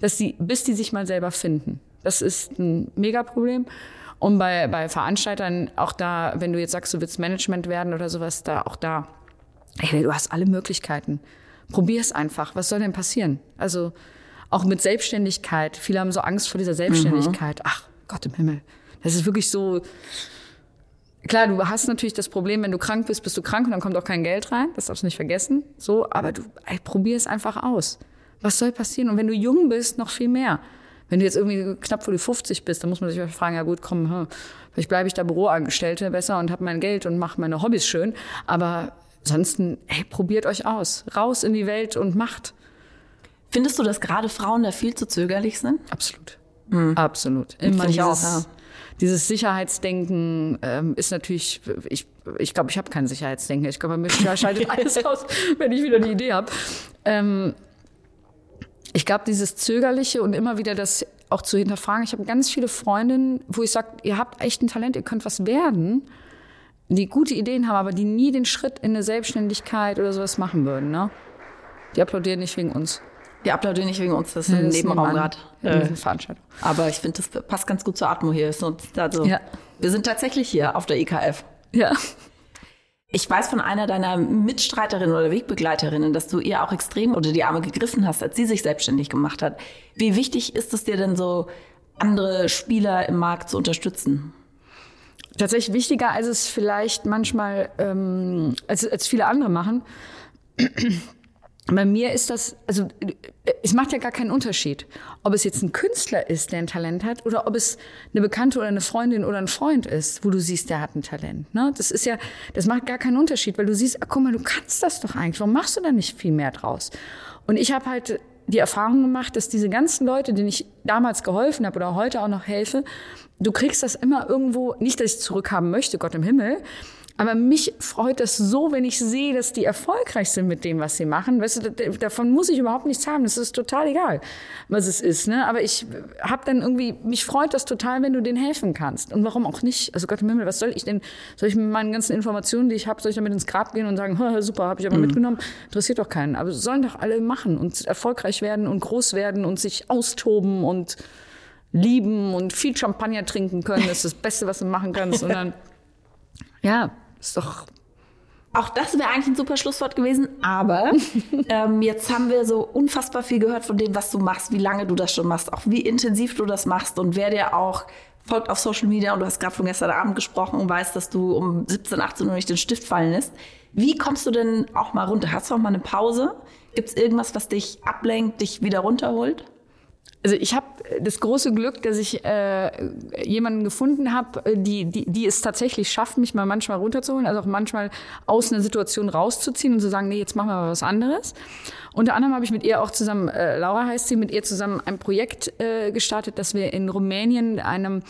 dass sie, bis die sich mal selber finden. Das ist ein Megaproblem. Und bei, bei Veranstaltern, auch da, wenn du jetzt sagst, du willst Management werden oder sowas, da auch da, ey, du hast alle Möglichkeiten. Probier es einfach. Was soll denn passieren? Also auch mit Selbstständigkeit. Viele haben so Angst vor dieser Selbstständigkeit. Mhm. Ach Gott im Himmel. Das ist wirklich so. Klar, du hast natürlich das Problem, wenn du krank bist, bist du krank und dann kommt auch kein Geld rein. Das darfst du nicht vergessen. So, aber du ey, probier es einfach aus. Was soll passieren? Und wenn du jung bist, noch viel mehr. Wenn du jetzt irgendwie knapp vor die 50 bist, dann muss man sich fragen, ja gut, komm, hm, vielleicht bleibe ich da Büroangestellte besser und habe mein Geld und mache meine Hobbys schön. Aber ansonsten, hey, probiert euch aus. Raus in die Welt und macht. Findest du, dass gerade Frauen da viel zu zögerlich sind? Absolut. Mhm. Absolut. Immer dieses, auch, ja. dieses Sicherheitsdenken ähm, ist natürlich, ich ich glaube, ich habe kein Sicherheitsdenken. Ich glaube, mir schaltet alles aus, wenn ich wieder eine Idee habe. Ähm, ich glaube, dieses Zögerliche und immer wieder das auch zu hinterfragen. Ich habe ganz viele Freundinnen, wo ich sage, ihr habt echt ein Talent, ihr könnt was werden, die gute Ideen haben, aber die nie den Schritt in eine Selbstständigkeit oder sowas machen würden. Ne? Die applaudieren nicht wegen uns. Die applaudieren nicht wegen uns, das ist ein Nebenraum gerade. Äh, Veranstaltung. Aber ich finde, das passt ganz gut zur Atmo hier. Also, ja. Wir sind tatsächlich hier auf der IKF. Ja. Ich weiß von einer deiner Mitstreiterinnen oder Wegbegleiterinnen, dass du ihr auch extrem unter die Arme gegriffen hast, als sie sich selbstständig gemacht hat. Wie wichtig ist es dir denn so, andere Spieler im Markt zu unterstützen? Tatsächlich wichtiger, als es vielleicht manchmal, ähm, als, als viele andere machen. Bei mir ist das, also es macht ja gar keinen Unterschied, ob es jetzt ein Künstler ist, der ein Talent hat, oder ob es eine Bekannte oder eine Freundin oder ein Freund ist, wo du siehst, der hat ein Talent. Ne? Das ist ja, das macht gar keinen Unterschied, weil du siehst, ach, guck mal, du kannst das doch eigentlich. Warum machst du da nicht viel mehr draus? Und ich habe halt die Erfahrung gemacht, dass diese ganzen Leute, denen ich damals geholfen habe oder heute auch noch helfe, du kriegst das immer irgendwo, nicht, dass ich zurückhaben möchte, Gott im Himmel, aber mich freut das so, wenn ich sehe, dass die erfolgreich sind mit dem, was sie machen. Weißt du, davon muss ich überhaupt nichts haben. Das ist total egal, was es ist. Ne? Aber ich habe dann irgendwie, mich freut das total, wenn du denen helfen kannst. Und warum auch nicht? Also Gott im Himmel, was soll ich denn? Soll ich mit meinen ganzen Informationen, die ich habe, soll ich damit ins Grab gehen und sagen, super, habe ich aber mhm. mitgenommen? Interessiert doch keinen. Aber sollen doch alle machen und erfolgreich werden und groß werden und sich austoben und lieben und viel Champagner trinken können. Das ist das Beste, was du machen kannst. Und dann, ja, ist doch. Auch das wäre eigentlich ein super Schlusswort gewesen, aber ähm, jetzt haben wir so unfassbar viel gehört von dem, was du machst, wie lange du das schon machst, auch wie intensiv du das machst und wer dir auch folgt auf Social Media und du hast gerade von gestern Abend gesprochen und weißt, dass du um 17, 18 Uhr nicht den Stift fallen lässt. Wie kommst du denn auch mal runter? Hast du auch mal eine Pause? Gibt es irgendwas, was dich ablenkt, dich wieder runterholt? Also ich habe das große Glück, dass ich äh, jemanden gefunden habe, die, die, die es tatsächlich schafft, mich mal manchmal runterzuholen, also auch manchmal aus einer Situation rauszuziehen und zu sagen, nee, jetzt machen wir mal was anderes. Unter anderem habe ich mit ihr auch zusammen, äh, Laura heißt sie, mit ihr zusammen ein Projekt äh, gestartet, dass wir in Rumänien einem,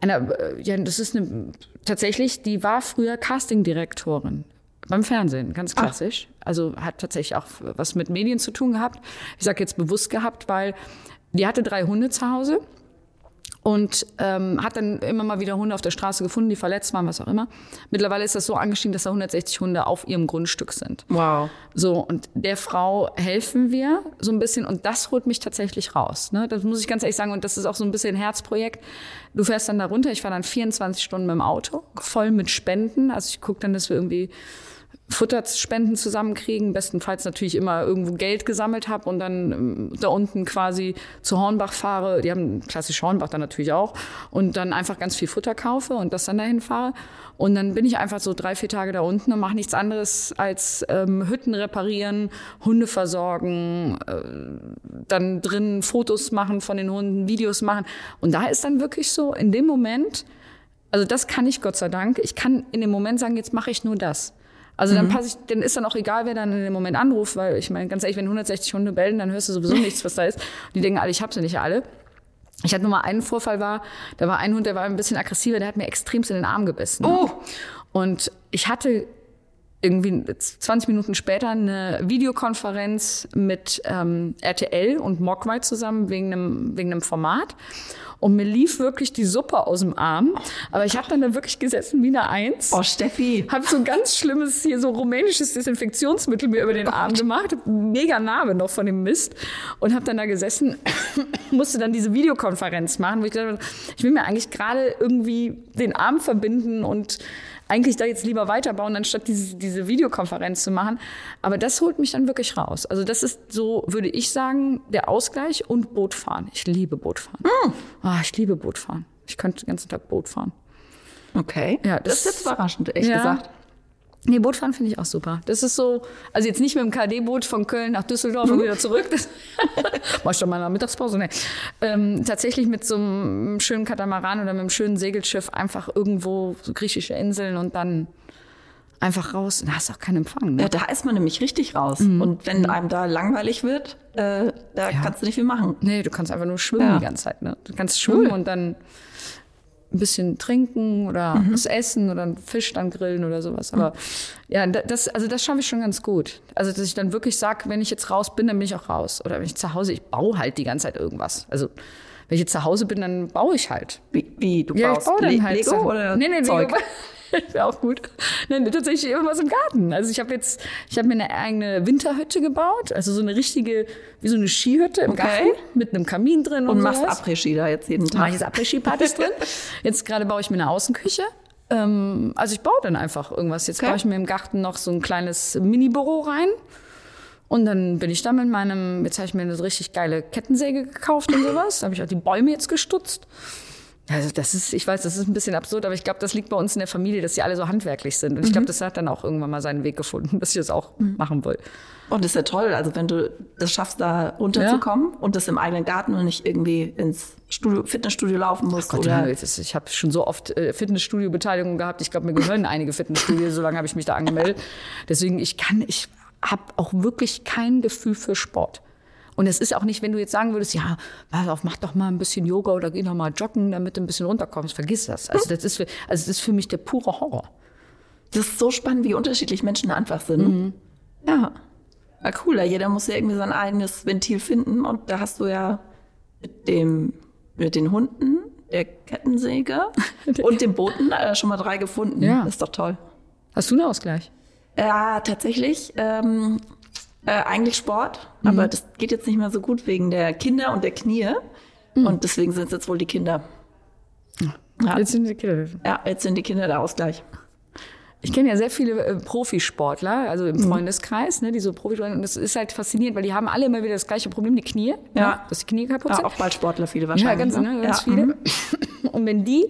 einer, äh, ja, das ist eine, tatsächlich, die war früher Castingdirektorin beim Fernsehen, ganz klassisch. Ach. Also hat tatsächlich auch was mit Medien zu tun gehabt. Ich sage jetzt bewusst gehabt, weil die hatte drei Hunde zu Hause und ähm, hat dann immer mal wieder Hunde auf der Straße gefunden, die verletzt waren, was auch immer. Mittlerweile ist das so angestiegen, dass da 160 Hunde auf ihrem Grundstück sind. Wow. So, und der Frau helfen wir so ein bisschen und das holt mich tatsächlich raus. Ne? Das muss ich ganz ehrlich sagen und das ist auch so ein bisschen ein Herzprojekt. Du fährst dann da runter, ich fahre dann 24 Stunden mit dem Auto, voll mit Spenden. Also ich gucke dann, dass wir irgendwie Futterspenden zusammenkriegen, bestenfalls natürlich immer irgendwo Geld gesammelt habe und dann ähm, da unten quasi zu Hornbach fahre, die haben klassisch Hornbach dann natürlich auch, und dann einfach ganz viel Futter kaufe und das dann dahin fahre. Und dann bin ich einfach so drei, vier Tage da unten und mache nichts anderes als ähm, Hütten reparieren, Hunde versorgen, äh, dann drin Fotos machen von den Hunden, Videos machen. Und da ist dann wirklich so, in dem Moment, also das kann ich Gott sei Dank, ich kann in dem Moment sagen, jetzt mache ich nur das. Also dann mhm. passe ich, dann ist dann auch egal, wer dann in dem Moment anruft, weil ich meine, ganz ehrlich, wenn 160 Hunde bellen, dann hörst du sowieso nichts, was da ist. Und die denken alle, ich habe sie nicht alle. Ich hatte nur mal einen Vorfall war, da war ein Hund, der war ein bisschen aggressiver, der hat mir extremst in den Arm gebissen. Oh. Und ich hatte irgendwie 20 Minuten später eine Videokonferenz mit ähm, RTL und Mogwai zusammen wegen einem, wegen einem Format. Und mir lief wirklich die Suppe aus dem Arm. Aber ich habe dann da wirklich gesessen wie eine Eins. Oh, Steffi. Habe so ein ganz schlimmes, hier so rumänisches Desinfektionsmittel mir über den oh Arm gemacht. Mega Narbe noch von dem Mist. Und habe dann da gesessen, musste dann diese Videokonferenz machen, wo ich habe, ich will mir eigentlich gerade irgendwie den Arm verbinden und eigentlich da jetzt lieber weiterbauen, anstatt diese, diese Videokonferenz zu machen. Aber das holt mich dann wirklich raus. Also das ist so, würde ich sagen, der Ausgleich und Bootfahren. Ich liebe Bootfahren. Mm. Oh, ich liebe Bootfahren. Ich könnte den ganzen Tag Boot fahren. Okay. Ja, das, das ist jetzt überraschend, echt ja. gesagt. Nee, Bootfahren finde ich auch super. Das ist so, also jetzt nicht mit dem KD-Boot von Köln nach Düsseldorf mhm. und wieder zurück. Das mach ich doch mal in der Mittagspause. Nee. Ähm, tatsächlich mit so einem schönen Katamaran oder mit einem schönen Segelschiff einfach irgendwo so griechische Inseln und dann einfach raus. Da hast du auch keinen Empfang. Ne? Ja, da ist man nämlich richtig raus. Mhm. Und wenn mhm. einem da langweilig wird, äh, da ja. kannst du nicht viel machen. Nee, du kannst einfach nur schwimmen ja. die ganze Zeit. Ne? Du kannst schwimmen cool. und dann ein bisschen trinken oder mhm. was essen oder einen Fisch dann grillen oder sowas. Aber mhm. ja, das, also das schaffe ich schon ganz gut. Also, dass ich dann wirklich sage, wenn ich jetzt raus bin, dann bin ich auch raus. Oder wenn ich zu Hause, ich baue halt die ganze Zeit irgendwas. Also, wenn ich jetzt zu Hause bin, dann baue ich halt. Wie, wie du ja, baust? Ich baue dann halt Lego so. oder nee, nee, Zeug? Lego. Wäre auch gut. Nein, tatsächlich irgendwas im Garten. Also ich habe jetzt, ich habe mir eine eigene Winterhütte gebaut, also so eine richtige, wie so eine Skihütte im okay. Garten mit einem Kamin drin und, und machst Après-Ski da jetzt jeden Tag. Mache ich jetzt Après-Ski-Partys drin. Jetzt gerade baue ich mir eine Außenküche. Ähm, also ich baue dann einfach irgendwas. Jetzt okay. baue ich mir im Garten noch so ein kleines Mini-Büro rein. Und dann bin ich da mit meinem, jetzt habe ich mir eine richtig geile Kettensäge gekauft und sowas. Da habe ich auch die Bäume jetzt gestutzt. Also das ist, ich weiß, das ist ein bisschen absurd, aber ich glaube, das liegt bei uns in der Familie, dass sie alle so handwerklich sind. Und ich glaube, mhm. das hat dann auch irgendwann mal seinen Weg gefunden, dass ich das auch mhm. machen will. Und das ist ja toll, also wenn du das schaffst, da runterzukommen ja. und das im eigenen Garten und nicht irgendwie ins Studio, Fitnessstudio laufen musst. Gott, oder? Ja, ich habe schon so oft äh, Fitnessstudio-Beteiligung gehabt. Ich glaube, mir gehören einige Fitnessstudios, so lange habe ich mich da angemeldet. Deswegen, ich kann, ich habe auch wirklich kein Gefühl für Sport. Und es ist auch nicht, wenn du jetzt sagen würdest, ja, pass auf, mach doch mal ein bisschen Yoga oder geh doch mal joggen, damit du ein bisschen runterkommst. Vergiss das. Also das ist für, also das ist für mich der pure Horror. Das ist so spannend, wie unterschiedlich Menschen einfach sind. Mhm. Ja. ja. Cooler. Jeder muss ja irgendwie sein eigenes Ventil finden. Und da hast du ja mit dem, mit den Hunden, der Kettensäge und dem Booten äh, schon mal drei gefunden. Ja. Das ist doch toll. Hast du einen Ausgleich? Ja, tatsächlich. Ähm, äh, eigentlich Sport, mhm. aber das geht jetzt nicht mehr so gut wegen der Kinder und der Knie. Mhm. Und deswegen sind es jetzt wohl die Kinder. Ja. Jetzt sind die Kinder. Ja, jetzt sind die Kinder der Ausgleich. Ich kenne ja sehr viele äh, Profisportler, also im mhm. Freundeskreis, ne, die so Profisportler, und das ist halt faszinierend, weil die haben alle immer wieder das gleiche Problem, die Knie, ja. Ne, dass die Knie kaputt sind. Ja, auch Ballsportler viele wahrscheinlich. Ja, ganz, ne? ne ganz ja. viele. Mhm. Und wenn die,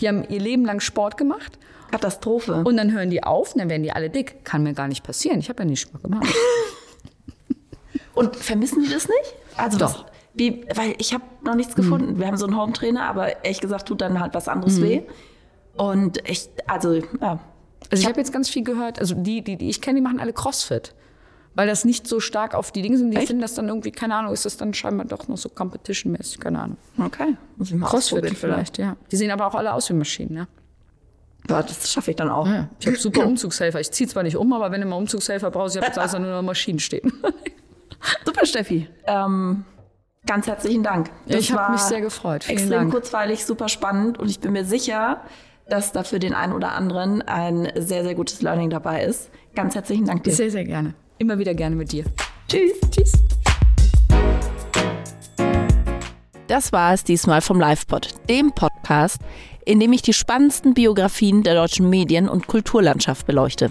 die haben ihr Leben lang Sport gemacht. Katastrophe. Und dann hören die auf, dann werden die alle dick. Kann mir gar nicht passieren. Ich habe ja nie Sport gemacht. Und vermissen die das nicht? Also Doch. Wie, weil ich habe noch nichts gefunden. Mhm. Wir haben so einen Home-Trainer, aber ehrlich gesagt tut dann halt was anderes mhm. weh. Und ich, also, ja. Also ich habe jetzt ganz viel gehört, also die, die, die ich kenne, die machen alle Crossfit. Weil das nicht so stark auf die Dinge sind. Die Echt? finden das dann irgendwie, keine Ahnung, ist das dann scheinbar doch noch so competition-mäßig, keine Ahnung. Okay. Muss ich mal Crossfit vielleicht, ja. Die sehen aber auch alle aus wie Maschinen, ja. Ja, das schaffe ich dann auch. Ja, ich habe super Umzugshelfer. Ich ziehe zwar nicht um, aber wenn du mal Umzugshelfer brauchst, ich habe jetzt also nur noch Maschinen stehen. Super, Steffi. Ähm, ganz herzlichen Dank. Das ich habe mich sehr gefreut. Vielen extrem Dank. kurzweilig, super spannend und ich bin mir sicher, dass da für den einen oder anderen ein sehr, sehr gutes Learning dabei ist. Ganz herzlichen Dank dir. Sehr, sehr gerne. Immer wieder gerne mit dir. Tschüss. Tschüss. Das war es diesmal vom LivePod, dem Podcast, in dem ich die spannendsten Biografien der deutschen Medien- und Kulturlandschaft beleuchte.